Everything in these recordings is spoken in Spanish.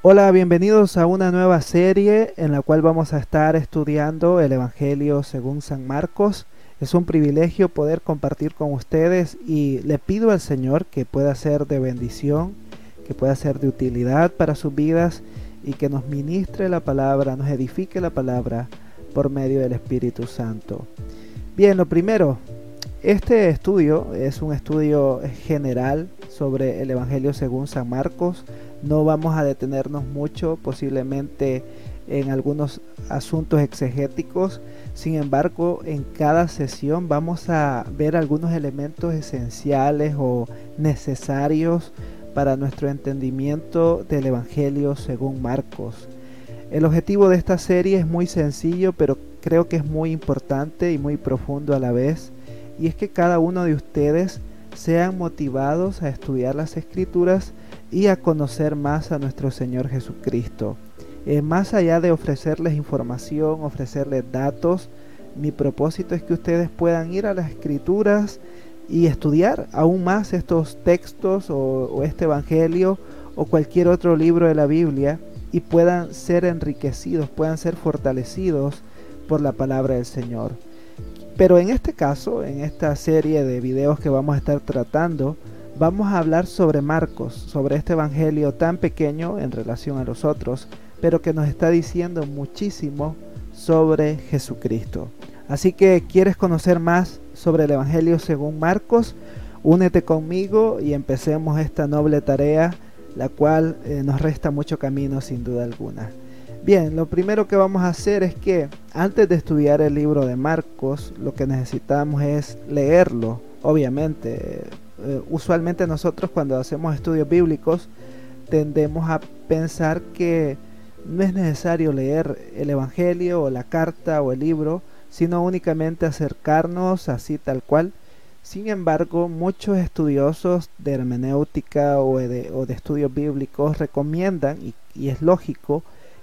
Hola, bienvenidos a una nueva serie en la cual vamos a estar estudiando el Evangelio según San Marcos. Es un privilegio poder compartir con ustedes y le pido al Señor que pueda ser de bendición, que pueda ser de utilidad para sus vidas y que nos ministre la palabra, nos edifique la palabra por medio del Espíritu Santo. Bien, lo primero, este estudio es un estudio general sobre el Evangelio según San Marcos. No vamos a detenernos mucho, posiblemente en algunos asuntos exegéticos. Sin embargo, en cada sesión vamos a ver algunos elementos esenciales o necesarios para nuestro entendimiento del Evangelio según Marcos. El objetivo de esta serie es muy sencillo, pero creo que es muy importante y muy profundo a la vez, y es que cada uno de ustedes sean motivados a estudiar las escrituras y a conocer más a nuestro Señor Jesucristo. Eh, más allá de ofrecerles información, ofrecerles datos, mi propósito es que ustedes puedan ir a las escrituras y estudiar aún más estos textos o, o este Evangelio o cualquier otro libro de la Biblia y puedan ser enriquecidos, puedan ser fortalecidos por la palabra del Señor. Pero en este caso, en esta serie de videos que vamos a estar tratando, vamos a hablar sobre Marcos, sobre este evangelio tan pequeño en relación a los otros, pero que nos está diciendo muchísimo sobre Jesucristo. Así que quieres conocer más sobre el evangelio según Marcos, únete conmigo y empecemos esta noble tarea, la cual eh, nos resta mucho camino sin duda alguna. Bien, lo primero que vamos a hacer es que antes de estudiar el libro de Marcos, lo que necesitamos es leerlo. Obviamente, eh, usualmente nosotros cuando hacemos estudios bíblicos tendemos a pensar que no es necesario leer el Evangelio o la carta o el libro, sino únicamente acercarnos así tal cual. Sin embargo, muchos estudiosos de hermenéutica o de, estudios bíblicos recomiendan, y es lógico,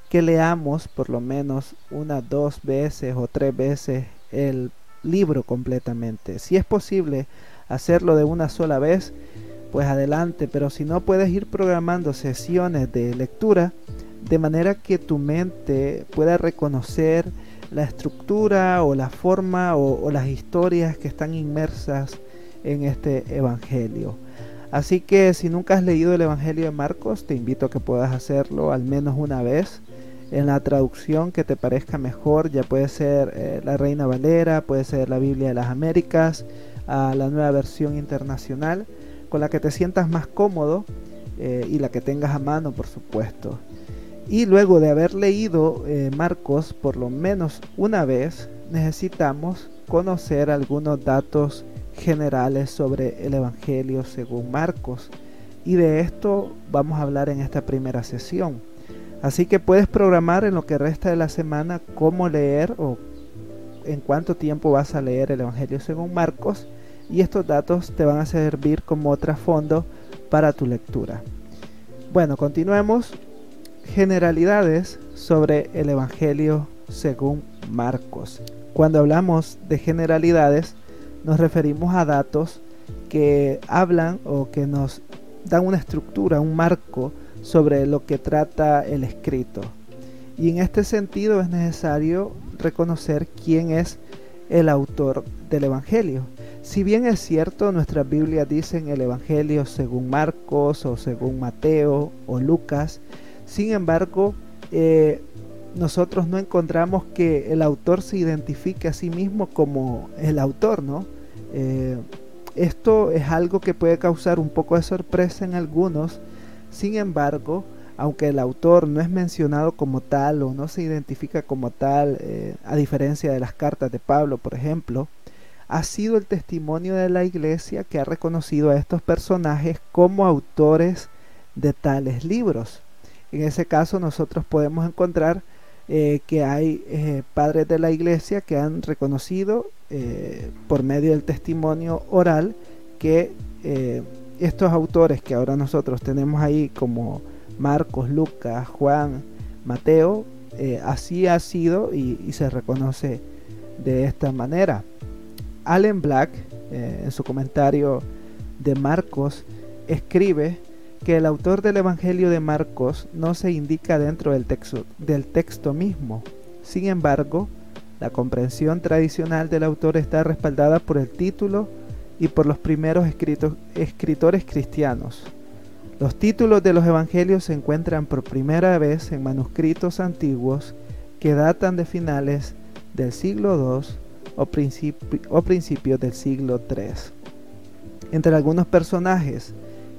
que leamos por lo menos una, dos veces o tres veces el libro completamente. Si es posible hacerlo de una sola vez, pues adelante, pero si no puedes ir programando sesiones de lectura de manera que tu mente pueda reconocer la estructura o la forma o, las historias que están inmersas en este Evangelio. Así que si nunca has leído el Evangelio de Marcos, te invito a que puedas hacerlo al menos una vez en la traducción que te parezca mejor, ya puede ser eh, la Reina Valera, puede ser la Biblia de las Américas, a la nueva versión internacional, con la que te sientas más cómodo eh, y la que tengas a mano, por supuesto. Y luego de haber leído eh, Marcos por lo menos una vez, necesitamos conocer algunos datos generales sobre el Evangelio según Marcos. Y de esto vamos a hablar en esta primera sesión. Así que puedes programar en lo que resta de la semana cómo leer o en cuánto tiempo vas a leer el Evangelio según Marcos y estos datos te van a servir como trasfondo para tu lectura. Bueno, continuemos. Generalidades sobre el Evangelio según Marcos. Cuando hablamos de generalidades nos referimos a datos que hablan o que nos dan una estructura, un marco sobre lo que trata el escrito. Y en este sentido es necesario reconocer quién es el autor del Evangelio. Si bien es cierto, nuestras Biblias dicen el Evangelio según Marcos o según Mateo o Lucas, sin embargo, eh, nosotros no encontramos que el autor se identifique a sí mismo como el autor, ¿no? Eh, esto es algo que puede causar un poco de sorpresa en algunos, sin embargo, aunque el autor no es mencionado como tal o no se identifica como tal, eh, a diferencia de las cartas de Pablo, por ejemplo, ha sido el testimonio de la iglesia que ha reconocido a estos personajes como autores de tales libros. En ese caso nosotros podemos encontrar eh, que hay eh, padres de la iglesia que han reconocido por medio del testimonio oral que estos autores que ahora nosotros tenemos ahí como Marcos, Lucas, Juan, Mateo, eh, así ha sido y, se reconoce de esta manera. Allen Black, eh, en su comentario de Marcos, escribe que el autor del Evangelio de Marcos no se indica dentro del texto, del texto mismo. Sin embargo, la comprensión tradicional del autor está respaldada por el título y por los primeros escritores cristianos. Los títulos de los evangelios se encuentran por primera vez en manuscritos antiguos que datan de finales del siglo II o, principios del siglo III. Entre algunos personajes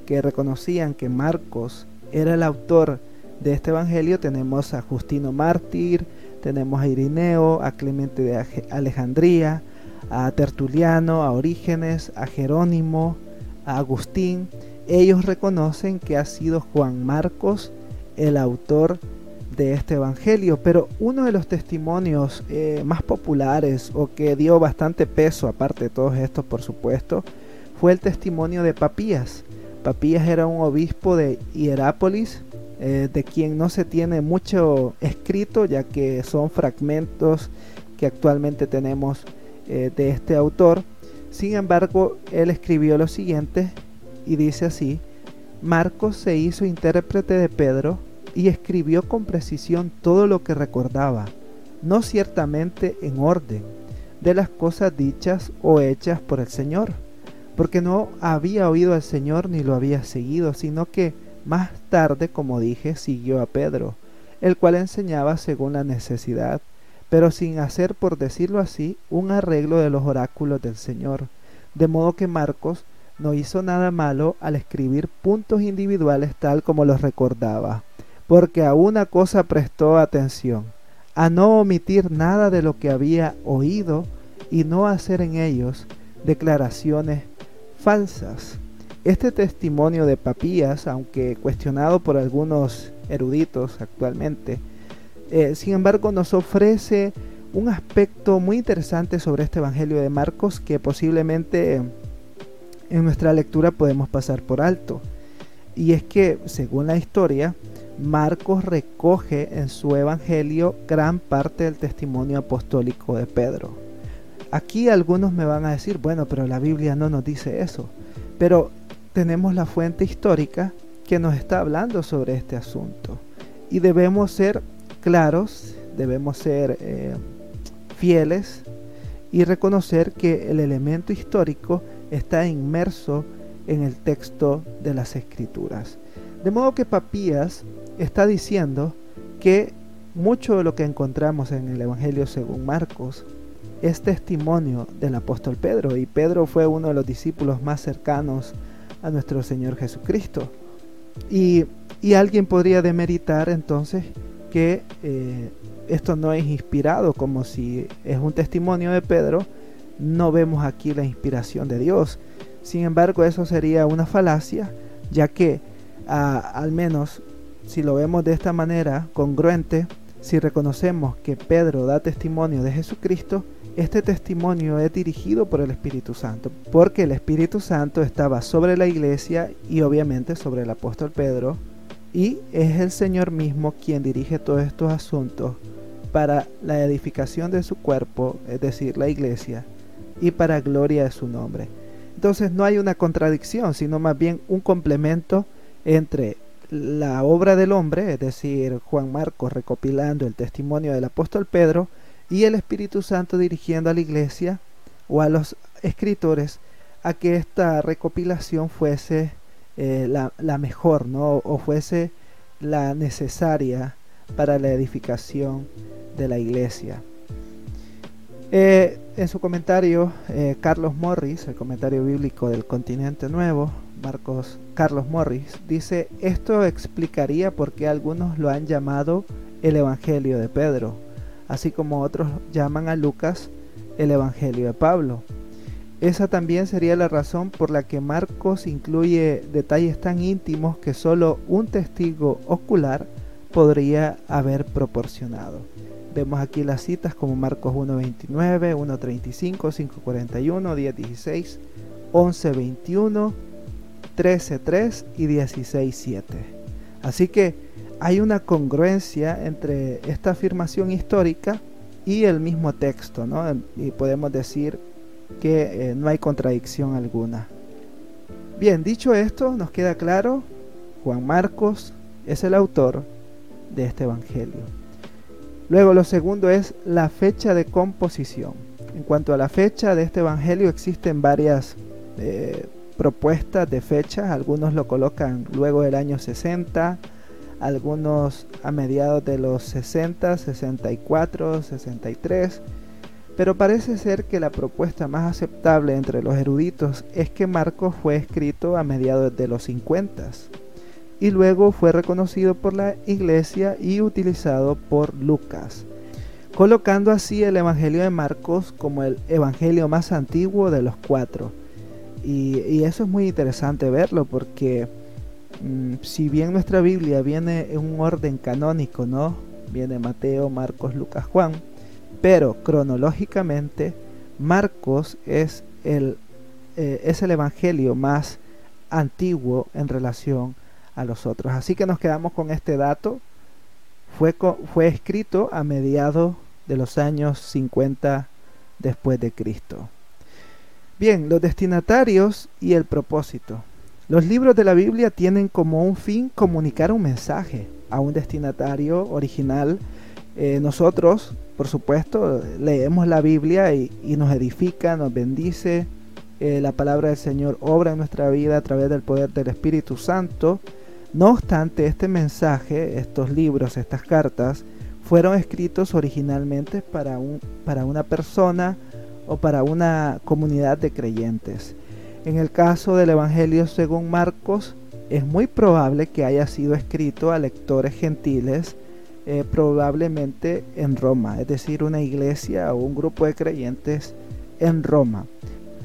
que reconocían que Marcos era el autor de este evangelio tenemos a Justino Mártir, tenemos a Irineo, a Clemente de Alejandría, a Tertuliano, a Orígenes, a Jerónimo, a Agustín. Ellos reconocen que ha sido Juan Marcos el autor de este evangelio, pero uno de los testimonios eh, más populares o que dio bastante peso, aparte de todos estos por supuesto, fue el testimonio de Papías. Papías era un obispo de Hierápolis, eh, de quien no se tiene mucho escrito, ya que son fragmentos que actualmente tenemos eh, de este autor. Sin embargo, él escribió lo siguiente y dice así, Marcos se hizo intérprete de Pedro y escribió con precisión todo lo que recordaba, no ciertamente en orden, de las cosas dichas o hechas por el Señor, porque no había oído al Señor ni lo había seguido, sino que más tarde, como dije, siguió a Pedro, el cual enseñaba según la necesidad, pero sin hacer, por decirlo así, un arreglo de los oráculos del Señor, de modo que Marcos no hizo nada malo al escribir puntos individuales tal como los recordaba porque a una cosa prestó atención, a no omitir nada de lo que había oído y no hacer en ellos declaraciones falsas. Este testimonio de Papías, aunque cuestionado por algunos eruditos actualmente, eh, sin embargo nos ofrece un aspecto muy interesante sobre este Evangelio de Marcos que posiblemente en nuestra lectura podemos pasar por alto. Y es que, según la historia, Marcos recoge en su evangelio gran parte del testimonio apostólico de Pedro. Aquí algunos me van a decir, bueno, pero la Biblia no nos dice eso. Pero tenemos la fuente histórica que nos está hablando sobre este asunto. Y debemos ser claros, debemos ser eh, fieles y reconocer que el elemento histórico está inmerso en el texto de las escrituras. De modo que Papías está diciendo que mucho de lo que encontramos en el Evangelio según Marcos es testimonio del apóstol Pedro y Pedro fue uno de los discípulos más cercanos a nuestro Señor Jesucristo. Y, alguien podría demeritar entonces que eh, esto no es inspirado como si es un testimonio de Pedro, no vemos aquí la inspiración de Dios. Sin embargo, eso sería una falacia, ya que al menos si lo vemos de esta manera, congruente, si reconocemos que Pedro da testimonio de Jesucristo, este testimonio es dirigido por el Espíritu Santo, porque el Espíritu Santo estaba sobre la iglesia y obviamente sobre el apóstol Pedro, y es el Señor mismo quien dirige todos estos asuntos para la edificación de su cuerpo, es decir, la iglesia, y para gloria de su nombre. Entonces no hay una contradicción, sino más bien un complemento entre la obra del hombre, es decir, Juan Marcos recopilando el testimonio del apóstol Pedro y el Espíritu Santo dirigiendo a la iglesia o a los escritores a que esta recopilación fuese eh, la, mejor, ¿no? O fuese la necesaria para la edificación de la iglesia. Eh, en su comentario, eh, Carlos Morris, el comentario bíblico del continente nuevo, Marcos Carlos Morris, dice, esto explicaría por qué algunos lo han llamado el Evangelio de Pedro, así como otros llaman a Lucas el Evangelio de Pablo. Esa también sería la razón por la que Marcos incluye detalles tan íntimos que solo un testigo ocular podría haber proporcionado. Vemos aquí las citas como Marcos 1.29, 1.35, 5.41, 10.16, 11.21, 13.3 y 16.7. Así que hay una congruencia entre esta afirmación histórica y el mismo texto, ¿no? Y podemos decir que eh, no hay contradicción alguna. Bien, dicho esto, nos queda claro Juan Marcos es el autor de este Evangelio. Luego lo segundo es la fecha de composición. En cuanto a la fecha de este Evangelio existen varias eh, propuestas de fechas. Algunos lo colocan luego del año 60, algunos a mediados de los 60, 64, 63. Pero parece ser que la propuesta más aceptable entre los eruditos es que Marcos fue escrito a mediados de los 50 y luego fue reconocido por la iglesia y utilizado por Lucas, colocando así el Evangelio de Marcos como el Evangelio más antiguo de los cuatro. Y, eso es muy interesante verlo porque mm, si bien nuestra Biblia viene en un orden canónico, ¿no? Viene Mateo, Marcos, Lucas, Juan, pero cronológicamente Marcos es el, eh, es el Evangelio más antiguo en relación a los otros. Así que nos quedamos con este dato. Fue, fue escrito a mediados de los años 50 después de Cristo. Bien, los destinatarios y el propósito. Los libros de la Biblia tienen como un fin comunicar un mensaje a un destinatario original. Eh, nosotros, por supuesto, leemos la Biblia y, nos edifica, nos bendice. Eh, la palabra del Señor obra en nuestra vida a través del poder del Espíritu Santo. No obstante, este mensaje, estos libros, estas cartas, fueron escritos originalmente para, un, para una persona o para una comunidad de creyentes. En el caso del Evangelio según Marcos, es muy probable que haya sido escrito a lectores gentiles, eh, probablemente en Roma, es decir, una iglesia o un grupo de creyentes en Roma.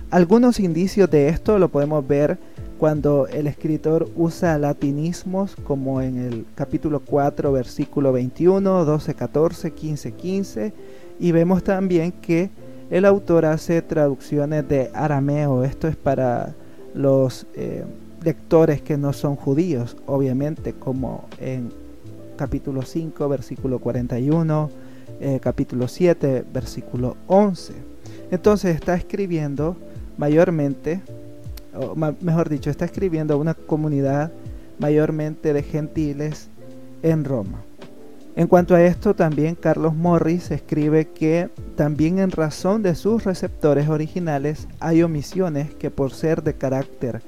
Algunos indicios de esto lo podemos ver cuando el escritor usa latinismos como en el capítulo 4, versículo 21, 12, 14, 15, 15, y vemos también que el autor hace traducciones de arameo, esto es para los eh, lectores que no son judíos, obviamente, como en capítulo 5, versículo 41, eh, capítulo 7, versículo 11. Entonces está escribiendo mayormente, o mejor dicho, está escribiendo a una comunidad mayormente de gentiles en Roma. En cuanto a esto, también Carlos Morris escribe que también en razón de sus receptores originales hay omisiones que por ser de carácter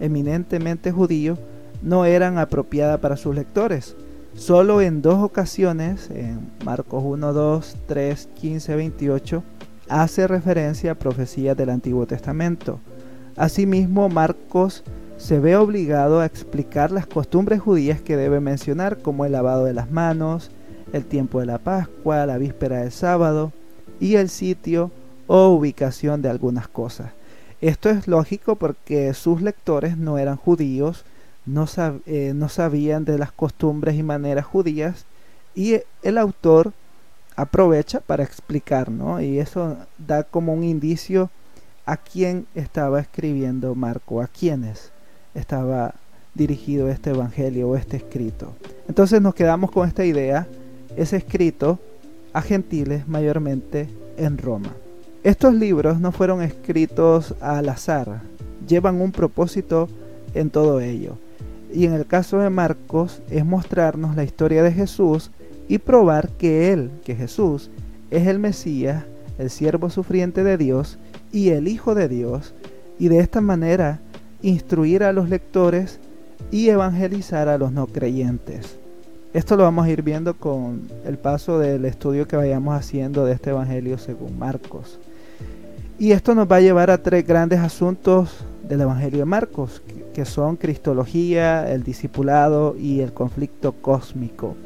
eminentemente judío no eran apropiadas para sus lectores. Solo en dos ocasiones, en Marcos 1, 2, 3, 15, 28, hace referencia a profecías del Antiguo Testamento. Asimismo, Marcos se ve obligado a explicar las costumbres judías que debe mencionar, como el lavado de las manos, el tiempo de la Pascua, la víspera del sábado y el sitio o ubicación de algunas cosas. Esto es lógico porque sus lectores no eran judíos, no, eh, sabían de las costumbres y maneras judías y el autor aprovecha para explicar, ¿no? Y eso da como un indicio a quién estaba escribiendo Marco, a quiénes estaba dirigido este evangelio o este escrito. Entonces nos quedamos con esta idea, es escrito a gentiles mayormente en Roma. Estos libros no fueron escritos al azar, llevan un propósito en todo ello. Y en el caso de Marcos es mostrarnos la historia de Jesús y probar que Él, que Jesús, es el Mesías, el siervo sufriente de Dios y el Hijo de Dios, y de esta manera instruir a los lectores y evangelizar a los no creyentes. Esto lo vamos a ir viendo con el paso del estudio que vayamos haciendo de este Evangelio según Marcos. Y esto nos va a llevar a tres grandes asuntos del Evangelio de Marcos, que son Cristología, el discipulado y el conflicto cósmico.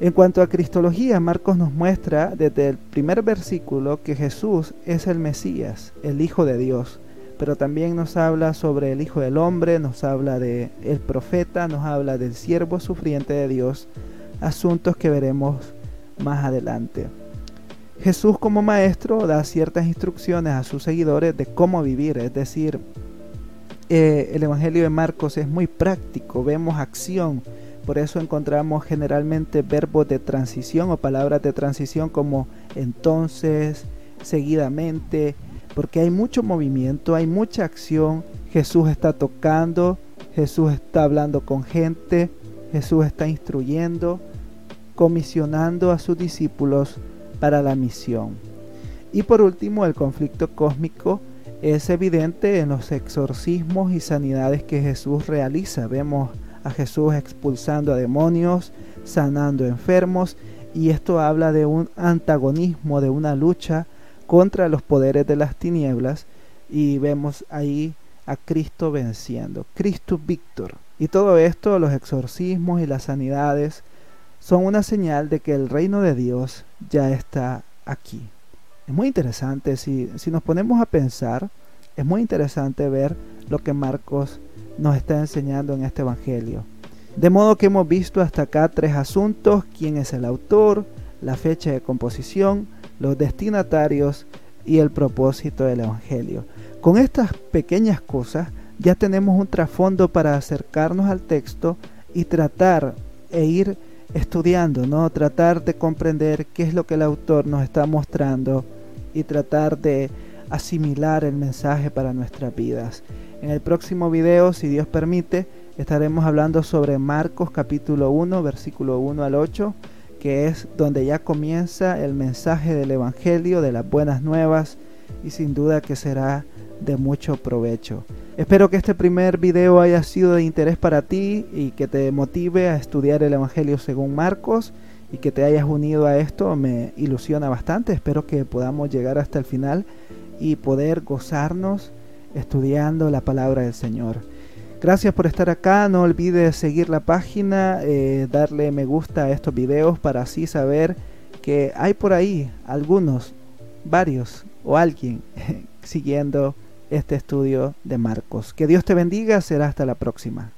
En cuanto a Cristología, Marcos nos muestra desde el primer versículo que Jesús es el Mesías, el Hijo de Dios, pero también nos habla sobre el Hijo del Hombre, nos habla de el profeta, nos habla del siervo sufriente de Dios, asuntos que veremos más adelante. Jesús como maestro da ciertas instrucciones a sus seguidores de cómo vivir, es decir, eh, el Evangelio de Marcos es muy práctico, vemos acción, por eso encontramos generalmente verbos de transición o palabras de transición como entonces, seguidamente, porque hay mucho movimiento, hay mucha acción, Jesús está tocando, Jesús está hablando con gente, Jesús está instruyendo, comisionando a sus discípulos para la misión. Y por último, el conflicto cósmico es evidente en los exorcismos y sanidades que Jesús realiza. Vemos a Jesús expulsando a demonios, sanando enfermos, y esto habla de un antagonismo, de una lucha contra los poderes de las tinieblas, y vemos ahí a Cristo venciendo, Cristo Víctor. Y todo esto, los exorcismos y las sanidades, son una señal de que el reino de Dios ya está aquí. Es muy interesante, si, si nos ponemos a pensar, es muy interesante ver lo que Marcos nos está enseñando en este Evangelio. De modo que hemos visto hasta acá tres asuntos, quién es el autor, la fecha de composición, los destinatarios y el propósito del Evangelio. Con estas pequeñas cosas ya tenemos un trasfondo para acercarnos al texto y tratar e ir estudiando, ¿no? Tratar de comprender qué es lo que el autor nos está mostrando y tratar de asimilar el mensaje para nuestras vidas. En el próximo video, si Dios permite, estaremos hablando sobre Marcos capítulo 1, versículo 1 al 8, que es donde ya comienza el mensaje del Evangelio, de las buenas nuevas, y sin duda que será de mucho provecho. Espero que este primer video haya sido de interés para ti y que te motive a estudiar el Evangelio según Marcos y que te hayas unido a esto me ilusiona bastante. Espero que podamos llegar hasta el final y poder gozarnos estudiando la palabra del Señor. Gracias por estar acá, no olvides seguir la página, eh, darle me gusta a estos videos para así saber que hay por ahí algunos, varios o alguien siguiendo este estudio de Marcos. Que Dios te bendiga, será hasta la próxima.